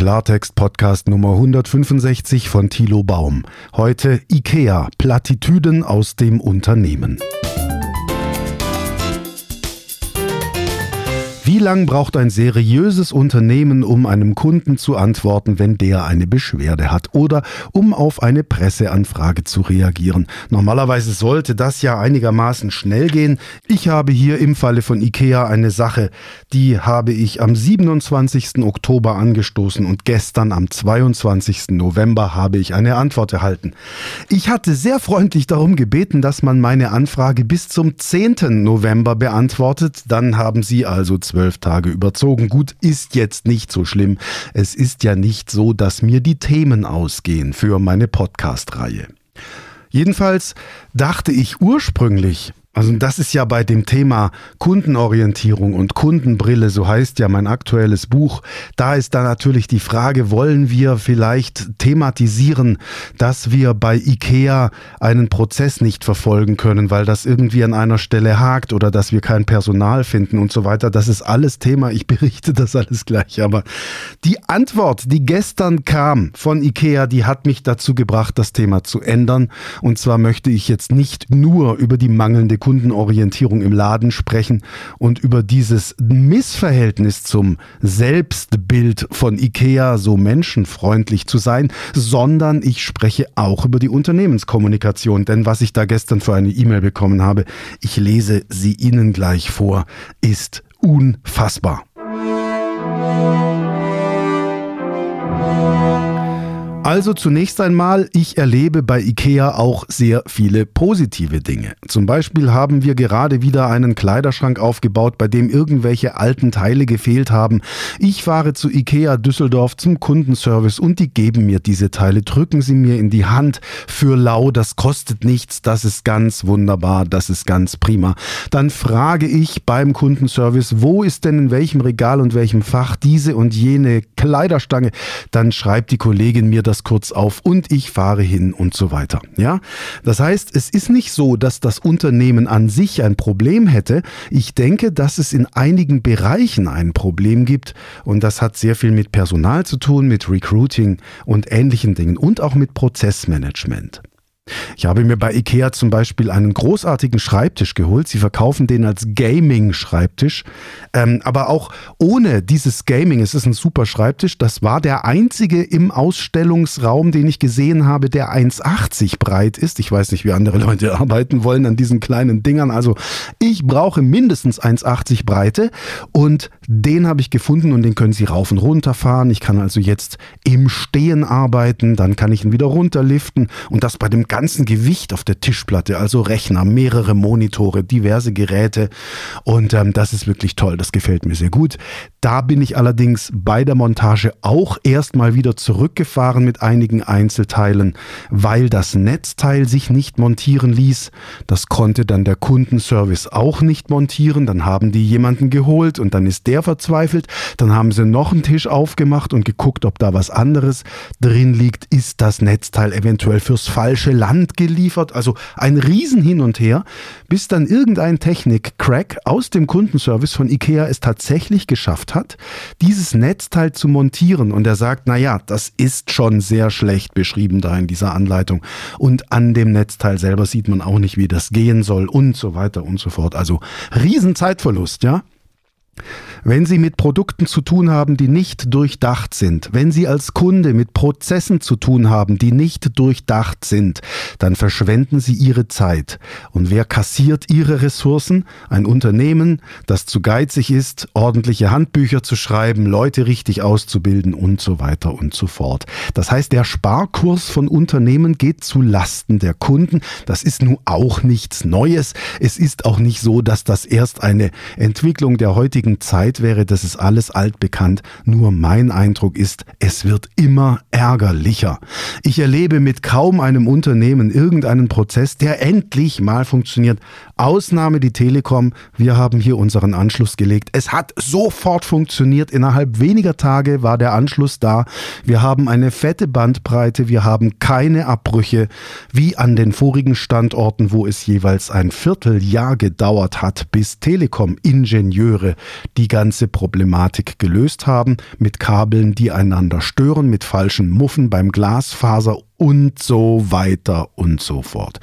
Klartext Podcast Nummer 165 von Thilo Baum. Heute IKEA, Plattitüden aus dem Unternehmen. Lang braucht ein seriöses Unternehmen, um einem Kunden zu antworten, wenn der eine Beschwerde hat oder um auf eine Presseanfrage zu reagieren? Normalerweise sollte das ja einigermaßen schnell gehen. Ich habe hier im Falle von IKEA eine Sache, die habe ich am 27. Oktober angestoßen und gestern am 22. November habe ich eine Antwort erhalten. Ich hatte sehr freundlich darum gebeten, dass man meine Anfrage bis zum 10. November beantwortet. Dann haben sie also zwölf zwölf Tage überzogen. Gut, ist jetzt nicht so schlimm. Es ist ja nicht so, dass mir die Themen ausgehen für meine Podcast-Reihe. Jedenfalls dachte ich ursprünglich, also das ist ja bei dem Thema Kundenorientierung und Kundenbrille, so heißt ja mein aktuelles Buch, da ist da natürlich die Frage, wollen wir vielleicht thematisieren, dass wir bei IKEA einen Prozess nicht verfolgen können, weil das irgendwie an einer Stelle hakt oder dass wir kein Personal finden und so weiter. Das ist alles Thema, ich berichte das alles gleich. Aber die Antwort, die gestern kam von IKEA, die hat mich dazu gebracht, das Thema zu ändern. Und zwar möchte ich jetzt nicht nur über die mangelnde Kundenorientierung im Laden sprechen und über dieses Missverhältnis zum Selbstbild von IKEA, so menschenfreundlich zu sein, sondern ich spreche auch über die Unternehmenskommunikation. Denn was ich da gestern für eine E-Mail bekommen habe, ich lese sie Ihnen gleich vor, ist unfassbar. Also zunächst einmal, ich erlebe bei IKEA auch sehr viele positive Dinge. Zum Beispiel haben wir gerade wieder einen Kleiderschrank aufgebaut, bei dem irgendwelche alten Teile gefehlt haben. Ich fahre zu IKEA Düsseldorf zum Kundenservice und die geben mir diese Teile, drücken sie mir in die Hand für lau, das kostet nichts, das ist ganz wunderbar, das ist ganz prima. Dann frage ich beim Kundenservice, wo ist denn in welchem Regal und welchem Fach diese und jene Kleiderstange? Dann schreibt die Kollegin mir das kurz auf und ich fahre hin und so weiter. Ja, das heißt, es ist nicht so, dass das Unternehmen an sich ein Problem hätte. Ich denke, dass es in einigen Bereichen ein Problem gibt und das hat sehr viel mit Personal zu tun, mit Recruiting und ähnlichen Dingen und auch mit Prozessmanagement. Ich habe mir bei IKEA zum Beispiel einen großartigen Schreibtisch geholt. Sie verkaufen den als Gaming-Schreibtisch. Ähm, aber auch ohne dieses Gaming, es ist ein super Schreibtisch. Das war der einzige im Ausstellungsraum, den ich gesehen habe, der 1,80 breit ist. Ich weiß nicht, wie andere Leute arbeiten wollen an diesen kleinen Dingern. Also ich brauche mindestens 1,80 Breite und den habe ich gefunden und den können Sie rauf und runter fahren. Ich kann also jetzt im Stehen arbeiten, dann kann ich ihn wieder runterliften und das bei dem ganzen Gewicht auf der Tischplatte, also Rechner, mehrere Monitore, diverse Geräte und ähm, das ist wirklich toll, das gefällt mir sehr gut. Da bin ich allerdings bei der Montage auch erstmal wieder zurückgefahren mit einigen Einzelteilen, weil das Netzteil sich nicht montieren ließ. Das konnte dann der Kundenservice auch nicht montieren, dann haben die jemanden geholt und dann ist der verzweifelt, dann haben sie noch einen Tisch aufgemacht und geguckt, ob da was anderes drin liegt, ist das Netzteil eventuell fürs falsche Land geliefert, also ein Riesen hin und her, bis dann irgendein Technik-Crack aus dem Kundenservice von IKEA es tatsächlich geschafft hat, dieses Netzteil zu montieren. Und er sagt, naja, das ist schon sehr schlecht beschrieben da in dieser Anleitung. Und an dem Netzteil selber sieht man auch nicht, wie das gehen soll und so weiter und so fort. Also Riesenzeitverlust, ja. Wenn Sie mit Produkten zu tun haben, die nicht durchdacht sind, wenn Sie als Kunde mit Prozessen zu tun haben, die nicht durchdacht sind, dann verschwenden Sie Ihre Zeit. Und wer kassiert Ihre Ressourcen? Ein Unternehmen, das zu geizig ist, ordentliche Handbücher zu schreiben, Leute richtig auszubilden und so weiter und so fort. Das heißt, der Sparkurs von Unternehmen geht zu Lasten der Kunden. Das ist nun auch nichts Neues. Es ist auch nicht so, dass das erst eine Entwicklung der heutigen Zeit Zeit wäre, das ist alles altbekannt. Nur mein Eindruck ist, es wird immer ärgerlicher. Ich erlebe mit kaum einem Unternehmen irgendeinen Prozess, der endlich mal funktioniert. Ausnahme die Telekom. Wir haben hier unseren Anschluss gelegt. Es hat sofort funktioniert. Innerhalb weniger Tage war der Anschluss da. Wir haben eine fette Bandbreite. Wir haben keine Abbrüche wie an den vorigen Standorten, wo es jeweils ein Vierteljahr gedauert hat, bis Telekom-Ingenieure die ganze Problematik gelöst haben mit Kabeln, die einander stören, mit falschen Muffen beim Glasfaser und so weiter und so fort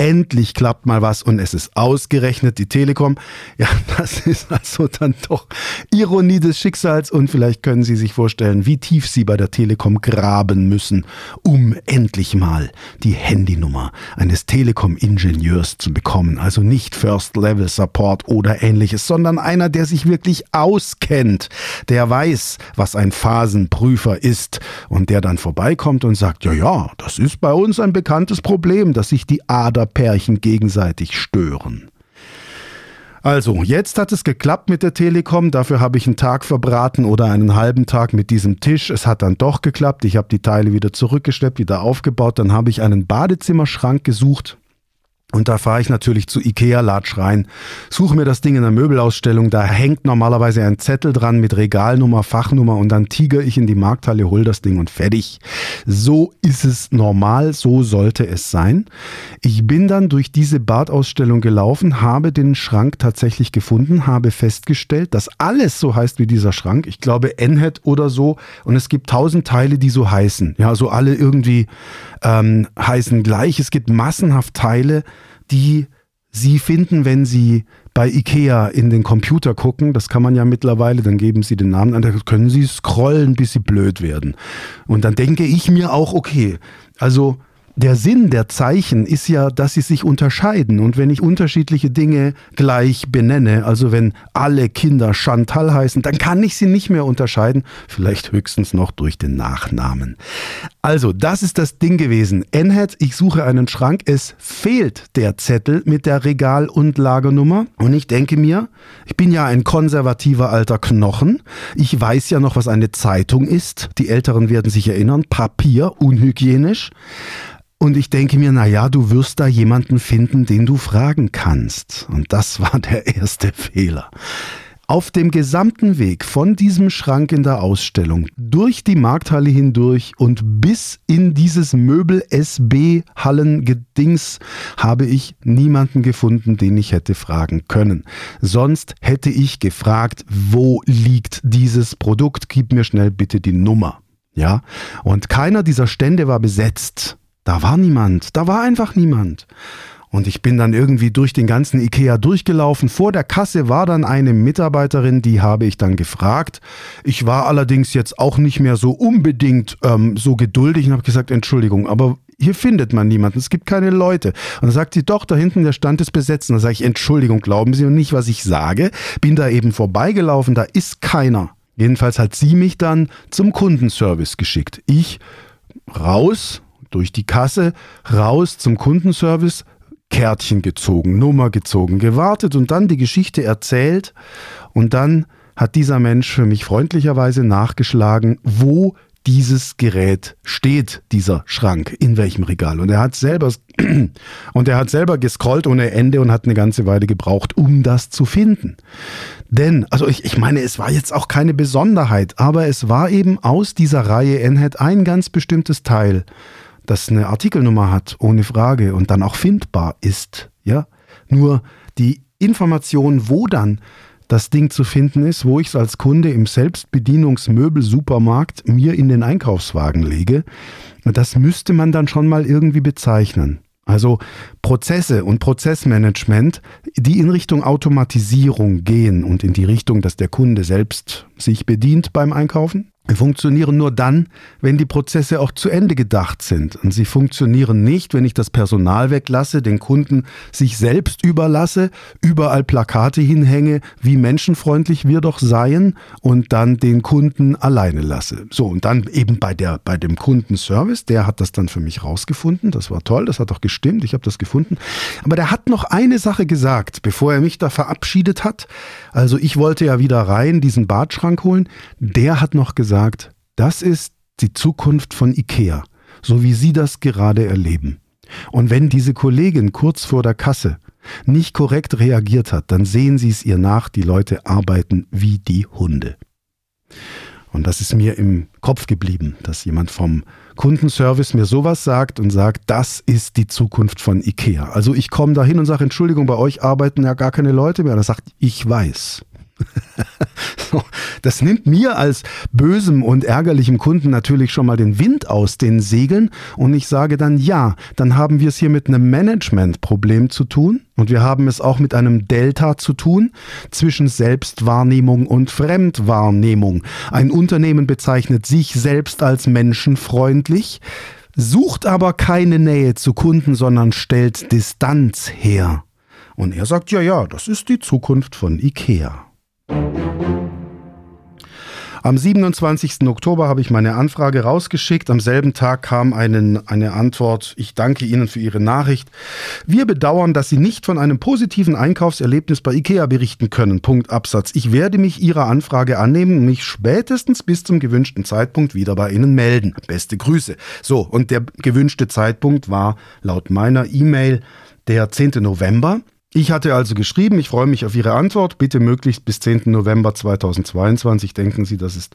endlich klappt mal was und es ist ausgerechnet die Telekom. Ja, das ist also dann doch Ironie des Schicksals und vielleicht können Sie sich vorstellen, wie tief Sie bei der Telekom graben müssen, um endlich mal die Handynummer eines Telekom-Ingenieurs zu bekommen. Also nicht First-Level-Support oder ähnliches, sondern einer, der sich wirklich auskennt, der weiß, was ein Phasenprüfer ist und der dann vorbeikommt und sagt, ja, ja, das ist bei uns ein bekanntes Problem, dass sich die Ader Pärchen gegenseitig stören. Also, jetzt hat es geklappt mit der Telekom. Dafür habe ich einen Tag verbraten oder einen halben Tag mit diesem Tisch. Es hat dann doch geklappt. Ich habe die Teile wieder zurückgeschleppt, wieder aufgebaut. Dann habe ich einen Badezimmerschrank gesucht und da fahre ich natürlich zu Ikea, latsch rein, suche mir das Ding in der Möbelausstellung, da hängt normalerweise ein Zettel dran mit Regalnummer, Fachnummer und dann tiger ich in die Markthalle, hol das Ding und fertig. So ist es normal, so sollte es sein. Ich bin dann durch diese Badausstellung gelaufen, habe den Schrank tatsächlich gefunden, habe festgestellt, dass alles so heißt wie dieser Schrank. Ich glaube Enhead oder so und es gibt tausend Teile, die so heißen. Ja, so alle irgendwie ähm, heißen gleich. Es gibt massenhaft Teile, die Sie finden, wenn Sie bei IKEA in den Computer gucken, das kann man ja mittlerweile, dann geben Sie den Namen an, da können Sie scrollen, bis Sie blöd werden. Und dann denke ich mir auch, okay, also der Sinn der Zeichen ist ja, dass sie sich unterscheiden. Und wenn ich unterschiedliche Dinge gleich benenne, also wenn alle Kinder Chantal heißen, dann kann ich sie nicht mehr unterscheiden. Vielleicht höchstens noch durch den Nachnamen. Also, das ist das Ding gewesen. NHAT, ich suche einen Schrank. Es fehlt der Zettel mit der Regal- und Lagernummer. Und ich denke mir, ich bin ja ein konservativer alter Knochen. Ich weiß ja noch, was eine Zeitung ist. Die Älteren werden sich erinnern. Papier, unhygienisch. Und ich denke mir, na ja, du wirst da jemanden finden, den du fragen kannst. Und das war der erste Fehler. Auf dem gesamten Weg von diesem Schrank in der Ausstellung durch die Markthalle hindurch und bis in dieses Möbel SB Hallengedings habe ich niemanden gefunden, den ich hätte fragen können. Sonst hätte ich gefragt, wo liegt dieses Produkt? Gib mir schnell bitte die Nummer. Ja? Und keiner dieser Stände war besetzt. Da war niemand, da war einfach niemand. Und ich bin dann irgendwie durch den ganzen Ikea durchgelaufen. Vor der Kasse war dann eine Mitarbeiterin, die habe ich dann gefragt. Ich war allerdings jetzt auch nicht mehr so unbedingt ähm, so geduldig und habe gesagt, Entschuldigung, aber hier findet man niemanden, es gibt keine Leute. Und dann sagt sie, doch, da hinten der Stand ist besetzt. Und dann sage ich, Entschuldigung, glauben Sie nicht, was ich sage? Bin da eben vorbeigelaufen, da ist keiner. Jedenfalls hat sie mich dann zum Kundenservice geschickt. Ich raus, durch die Kasse, raus zum Kundenservice, Kärtchen gezogen, Nummer gezogen, gewartet und dann die Geschichte erzählt. Und dann hat dieser Mensch für mich freundlicherweise nachgeschlagen, wo dieses Gerät steht, dieser Schrank, in welchem Regal. Und er hat selber und er hat selber gescrollt ohne Ende und hat eine ganze Weile gebraucht, um das zu finden. Denn, also ich, ich meine, es war jetzt auch keine Besonderheit, aber es war eben aus dieser Reihe NHET ein ganz bestimmtes Teil das eine Artikelnummer hat, ohne Frage, und dann auch findbar ist. Ja? Nur die Information, wo dann das Ding zu finden ist, wo ich es als Kunde im Selbstbedienungsmöbelsupermarkt mir in den Einkaufswagen lege, das müsste man dann schon mal irgendwie bezeichnen. Also Prozesse und Prozessmanagement, die in Richtung Automatisierung gehen und in die Richtung, dass der Kunde selbst sich bedient beim Einkaufen, funktionieren nur dann, wenn die Prozesse auch zu Ende gedacht sind. Und sie funktionieren nicht, wenn ich das Personal weglasse, den Kunden sich selbst überlasse, überall Plakate hinhänge, wie menschenfreundlich wir doch seien und dann den Kunden alleine lasse. So, und dann eben bei, der, bei dem Kundenservice, der hat das dann für mich rausgefunden. Das war toll, das hat auch gestimmt, ich habe das gefunden. Aber der hat noch eine Sache gesagt, bevor er mich da verabschiedet hat. Also ich wollte ja wieder rein, diesen Badschrank holen. Der hat noch gesagt, sagt, das ist die Zukunft von IKEA, so wie Sie das gerade erleben. Und wenn diese Kollegin kurz vor der Kasse nicht korrekt reagiert hat, dann sehen Sie es ihr nach, die Leute arbeiten wie die Hunde. Und das ist mir im Kopf geblieben, dass jemand vom Kundenservice mir sowas sagt und sagt, das ist die Zukunft von IKEA. Also ich komme da hin und sage, Entschuldigung, bei euch arbeiten ja gar keine Leute mehr. Und er sagt, ich weiß. das nimmt mir als bösem und ärgerlichem Kunden natürlich schon mal den Wind aus den Segeln und ich sage dann ja, dann haben wir es hier mit einem Managementproblem zu tun und wir haben es auch mit einem Delta zu tun zwischen Selbstwahrnehmung und Fremdwahrnehmung. Ein Unternehmen bezeichnet sich selbst als menschenfreundlich, sucht aber keine Nähe zu Kunden, sondern stellt Distanz her. Und er sagt, ja, ja, das ist die Zukunft von IKEA. Am 27. Oktober habe ich meine Anfrage rausgeschickt. Am selben Tag kam einen, eine Antwort. Ich danke Ihnen für Ihre Nachricht. Wir bedauern, dass Sie nicht von einem positiven Einkaufserlebnis bei IKEA berichten können. Punkt Absatz. Ich werde mich Ihrer Anfrage annehmen und mich spätestens bis zum gewünschten Zeitpunkt wieder bei Ihnen melden. Beste Grüße. So, und der gewünschte Zeitpunkt war laut meiner E-Mail der 10. November. Ich hatte also geschrieben, ich freue mich auf Ihre Antwort. Bitte möglichst bis 10. November 2022. Denken Sie, das ist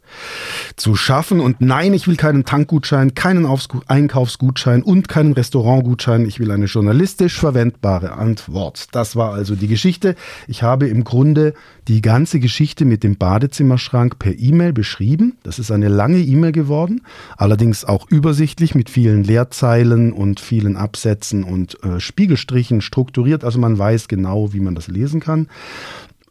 zu schaffen. Und nein, ich will keinen Tankgutschein, keinen Einkaufsgutschein und keinen Restaurantgutschein. Ich will eine journalistisch verwendbare Antwort. Das war also die Geschichte. Ich habe im Grunde die ganze Geschichte mit dem Badezimmerschrank per E-Mail beschrieben. Das ist eine lange E-Mail geworden, allerdings auch übersichtlich mit vielen Leerzeilen und vielen Absätzen und äh, Spiegelstrichen strukturiert. Also man weiß, genau, wie man das lesen kann.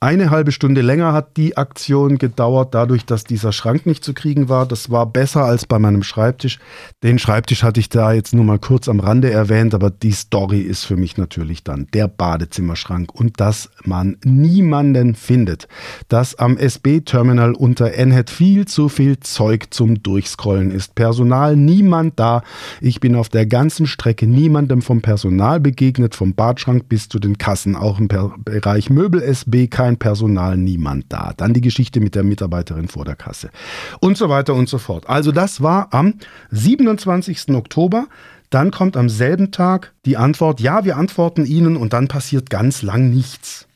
Eine halbe Stunde länger hat die Aktion gedauert, dadurch, dass dieser Schrank nicht zu kriegen war. Das war besser als bei meinem Schreibtisch. Den Schreibtisch hatte ich da jetzt nur mal kurz am Rande erwähnt, aber die Story ist für mich natürlich dann der Badezimmerschrank und dass man niemanden findet. Dass am SB-Terminal unter NHET viel zu viel Zeug zum Durchscrollen ist. Personal, niemand da. Ich bin auf der ganzen Strecke niemandem vom Personal begegnet, vom Badschrank bis zu den Kassen, auch im Bereich Möbel SB kein kein Personal, niemand da. Dann die Geschichte mit der Mitarbeiterin vor der Kasse und so weiter und so fort. Also das war am 27. Oktober. Dann kommt am selben Tag die Antwort, ja, wir antworten Ihnen und dann passiert ganz lang nichts.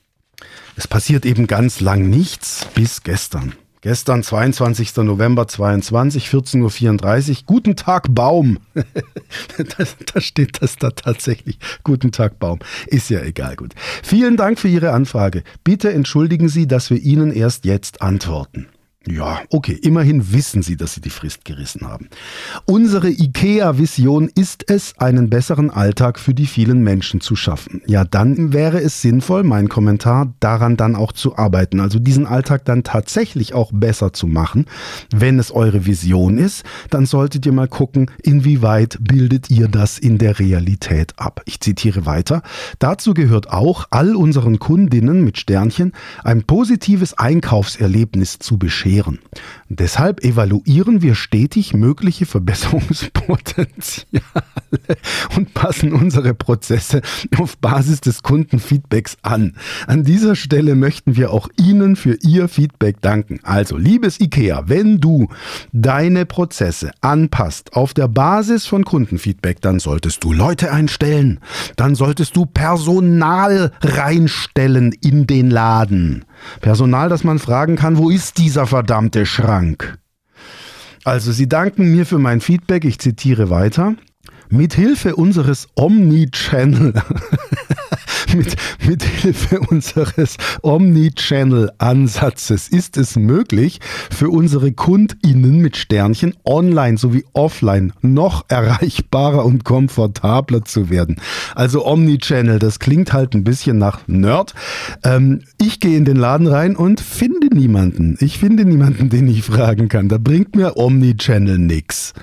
Es passiert eben ganz lang nichts bis gestern. Gestern, 22. November 22, 14.34 Uhr. Guten Tag, Baum. da, da, steht das da tatsächlich. Guten Tag, Baum. Ist ja egal, gut. Vielen Dank für Ihre Anfrage. Bitte entschuldigen Sie, dass wir Ihnen erst jetzt antworten. Ja, okay, immerhin wissen Sie, dass Sie die Frist gerissen haben. Unsere IKEA-Vision ist es, einen besseren Alltag für die vielen Menschen zu schaffen. Ja, dann wäre es sinnvoll, mein Kommentar, daran dann auch zu arbeiten. Also diesen Alltag dann tatsächlich auch besser zu machen. Wenn es eure Vision ist, dann solltet ihr mal gucken, inwieweit bildet ihr das in der Realität ab. Ich zitiere weiter. Dazu gehört auch, all unseren Kundinnen mit Sternchen ein positives Einkaufserlebnis zu bescheren erklären. Deshalb evaluieren wir stetig mögliche Verbesserungspotenziale und passen unsere Prozesse auf Basis des Kundenfeedbacks an. An dieser Stelle möchten wir auch Ihnen für Ihr Feedback danken. Also, liebes IKEA, wenn du deine Prozesse anpasst auf der Basis von Kundenfeedback, dann solltest du Leute einstellen, dann solltest du Personal reinstellen in den Laden. Personal, das man fragen kann, wo ist dieser verdammte Schrank? Also, Sie danken mir für mein Feedback. Ich zitiere weiter. Mithilfe unseres Omni-Channel mit, mit Hilfe unseres Omni-Channel-Ansatzes ist es möglich, für unsere KundInnen mit Sternchen online sowie offline noch erreichbarer und komfortabler zu werden. Also Omni-Channel, das klingt halt ein bisschen nach Nerd. Ähm, ich gehe in den Laden rein und finde niemanden. Ich finde niemanden, den ich fragen kann. Da bringt mir Omni-Channel nichts.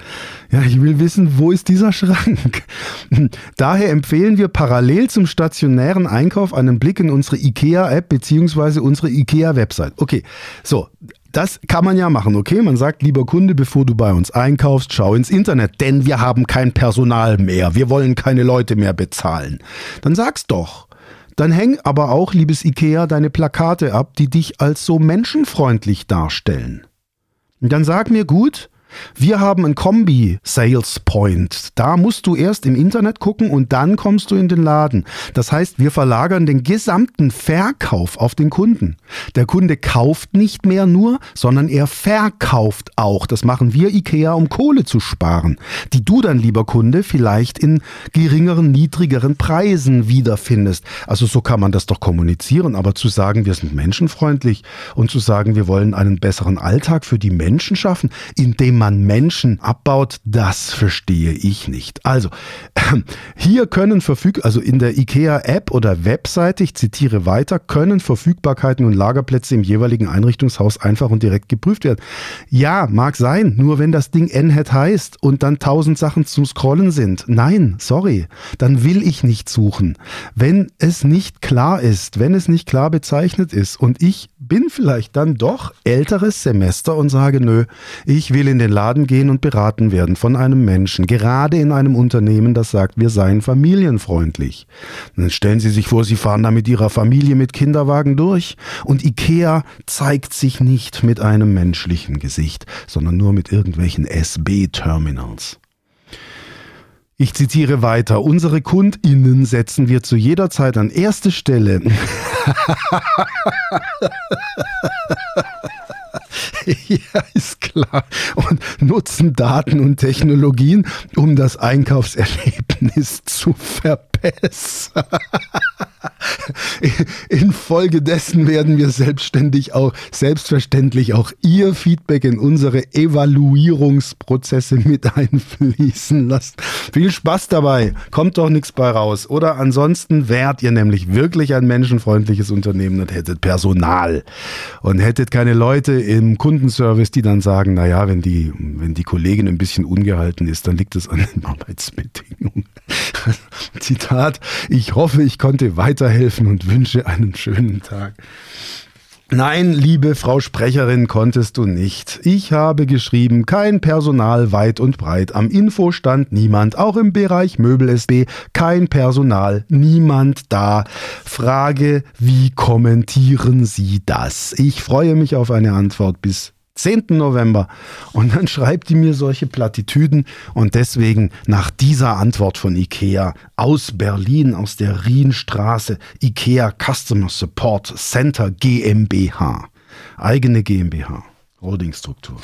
Ja, ich will wissen, wo ist dieser Schrank? Daher empfehlen wir parallel zum stationären Einkauf einen Blick in unsere IKEA-App bzw. unsere IKEA-Website. Okay, so, das kann man ja machen, okay? Man sagt, lieber Kunde, bevor du bei uns einkaufst, schau ins Internet, denn wir haben kein Personal mehr. Wir wollen keine Leute mehr bezahlen. Dann sag's doch. Dann häng aber auch, liebes IKEA, deine Plakate ab, die dich als so menschenfreundlich darstellen. Und dann sag mir gut, Wir haben ein Kombi-Sales Point. Da musst du erst im Internet gucken und dann kommst du in den Laden. Das heißt, wir verlagern den gesamten Verkauf auf den Kunden. Der Kunde kauft nicht mehr nur, sondern er verkauft auch. Das machen wir IKEA, um Kohle zu sparen, die du dann, lieber Kunde, vielleicht in geringeren, niedrigeren Preisen wiederfindest. Also so kann man das doch kommunizieren. Aber zu sagen, wir sind menschenfreundlich und zu sagen, wir wollen einen besseren Alltag für die Menschen schaffen, indem man Menschen abbaut, das verstehe ich nicht. Also, hier können verfüg, also in der IKEA-App oder Webseite, ich zitiere weiter, können Verfügbarkeiten und Lagerplätze im jeweiligen Einrichtungshaus einfach und direkt geprüft werden. Ja, mag sein, nur wenn das Ding NHET heißt und dann tausend Sachen zum Scrollen sind. Nein, sorry, dann will ich nicht suchen. Wenn es nicht klar ist, wenn es nicht klar bezeichnet ist und ich bin vielleicht dann doch älteres Semester und sage, nö, ich will in den Laden gehen und beraten werden von einem Menschen, gerade in einem Unternehmen, das sagt, wir seien familienfreundlich. dann stellen Sie sich vor, Sie fahren da mit Ihrer Familie mit Kinderwagen durch und Ikea zeigt sich nicht mit einem menschlichen Gesicht, sondern nur mit irgendwelchen SB-Terminals. Ich zitiere weiter. Unsere KundInnen setzen wir zu jeder Zeit an erste Stelle. ja, ist klar. Und nutzen Daten und Technologien, um das Einkaufserlebnis zu verbessern. Infolgedessen werden wir selbstständig auch, selbstverständlich auch Ihr Feedback in unsere Evaluierungsprozesse mit einfließen lassen. Viel Spaß dabei. Kommt doch nichts bei raus. Oder ansonsten wärt ihr nämlich wirklich ein menschenfreundliches Unternehmen und hättet Personal und hättet keine Leute im Kundenservice, die dann sagen, naja, wenn die, wenn die Kollegin ein bisschen ungehalten ist, dann liegt es an den Arbeitsbedingungen. Zitat, ich hoffe, ich konnte weiterhelfen und wünsche einen schönen Tag. Nein, liebe Frau Sprecherin, konntest du nicht. Ich habe geschrieben, kein Personal weit und breit. Am Infostand niemand, auch im Bereich Möbel SB kein Personal, niemand da. Frage, wie kommentieren Sie das? Ich freue mich auf eine Antwort bis 10. November. Und dann schreibt die mir solche Plattitüden. Und deswegen nach dieser Antwort von IKEA aus Berlin, aus der Rienstraße, IKEA Customer Support Center GmbH. Eigene GmbH. Holdingstruktur.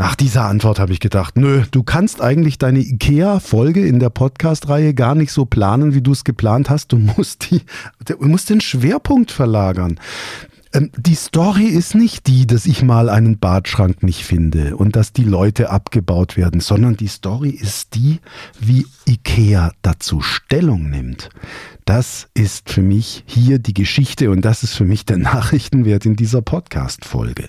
Nach dieser Antwort habe ich gedacht, nö, du kannst eigentlich deine IKEA-Folge in der Podcast-Reihe gar nicht so planen, wie du es geplant hast. Du musst, die, du musst den Schwerpunkt verlagern. Ähm, die Story ist nicht die, dass ich mal einen Badschrank nicht finde und dass die Leute abgebaut werden, sondern die Story ist die, wie IKEA dazu Stellung nimmt. Das ist für mich hier die Geschichte und das ist für mich der Nachrichtenwert in dieser Podcast-Folge.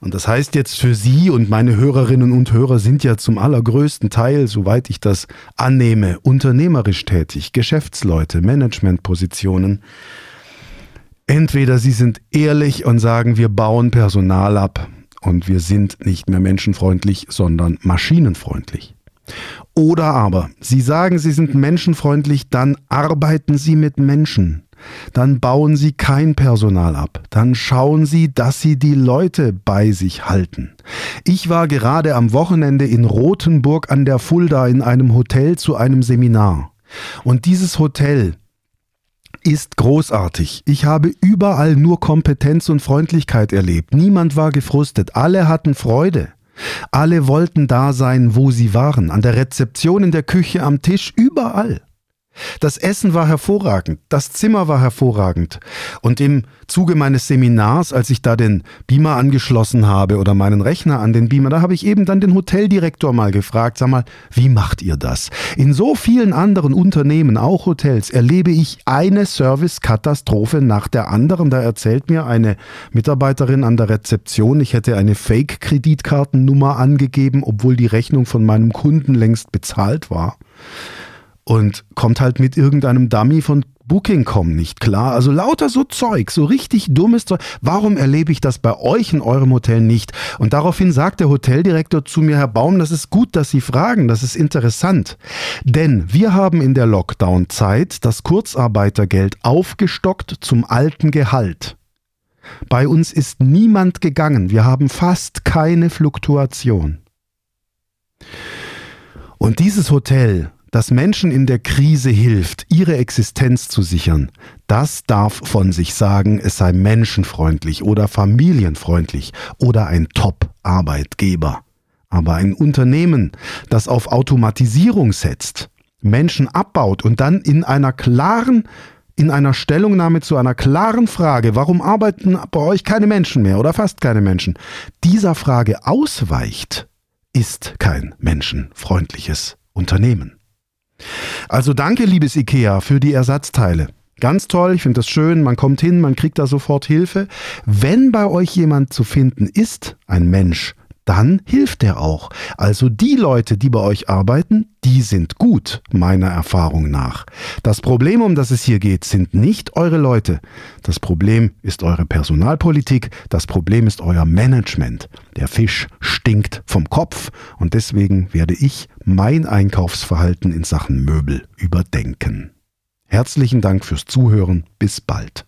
Und das heißt jetzt für Sie und meine Hörerinnen und Hörer sind ja zum allergrößten Teil, soweit ich das annehme, unternehmerisch tätig, Geschäftsleute, Managementpositionen. Entweder sie sind ehrlich und sagen, wir bauen Personal ab und wir sind nicht mehr menschenfreundlich, sondern maschinenfreundlich. Oder aber sie sagen, sie sind menschenfreundlich, dann arbeiten sie mit Menschen. Dann bauen sie kein Personal ab. Dann schauen sie, dass sie die Leute bei sich halten. Ich war gerade am Wochenende in Rothenburg an der Fulda in einem Hotel zu einem Seminar. Und dieses Hotel ist großartig. Ich habe überall nur Kompetenz und Freundlichkeit erlebt. Niemand war gefrustet. Alle hatten Freude. Alle wollten da sein, wo sie waren. An der Rezeption, in der Küche, am Tisch, überall. Das Essen war hervorragend, das Zimmer war hervorragend. Und im Zuge meines Seminars, als ich da den Beamer angeschlossen habe oder meinen Rechner an den Beamer, da habe ich eben dann den Hoteldirektor mal gefragt, sag mal, wie macht ihr das? In so vielen anderen Unternehmen, auch Hotels, erlebe ich eine Servicekatastrophe nach der anderen. Da erzählt mir eine Mitarbeiterin an der Rezeption, ich hätte eine Fake-Kreditkartennummer angegeben, obwohl die Rechnung von meinem Kunden längst bezahlt war und kommt halt mit irgendeinem Dummy von Booking.com nicht klar. Also lauter so Zeug, so richtig dummes Zeug. Warum erlebe ich das bei euch in eurem Hotel nicht? Und daraufhin sagt der Hoteldirektor zu mir, Herr Baum, das ist gut, dass Sie fragen, das ist interessant. Denn wir haben in der Lockdown-Zeit das Kurzarbeitergeld aufgestockt zum alten Gehalt. Bei uns ist niemand gegangen. Wir haben fast keine Fluktuation. Und dieses Hotel, das Menschen in der Krise hilft, ihre Existenz zu sichern, das darf von sich sagen, es sei menschenfreundlich oder familienfreundlich oder ein Top-Arbeitgeber. Aber ein Unternehmen, das auf Automatisierung setzt, Menschen abbaut und dann in einer klaren in einer Stellungnahme zu einer klaren Frage, warum arbeiten bei euch keine Menschen mehr oder fast keine Menschen, dieser Frage ausweicht, ist kein menschenfreundliches Unternehmen. Also danke, liebes IKEA, für die Ersatzteile. Ganz toll, ich finde das schön, man kommt hin, man kriegt da sofort Hilfe. Wenn bei euch jemand zu finden ist, ein Mensch, dann hilft er auch. Also die Leute, die bei euch arbeiten, die sind gut, meiner Erfahrung nach. Das Problem, um das es hier geht, sind nicht eure Leute. Das Problem ist eure Personalpolitik, das Problem ist euer Management. Der Fisch stinkt vom Kopf und deswegen werde ich mein Einkaufsverhalten in Sachen Möbel überdenken. Herzlichen Dank fürs Zuhören, bis bald.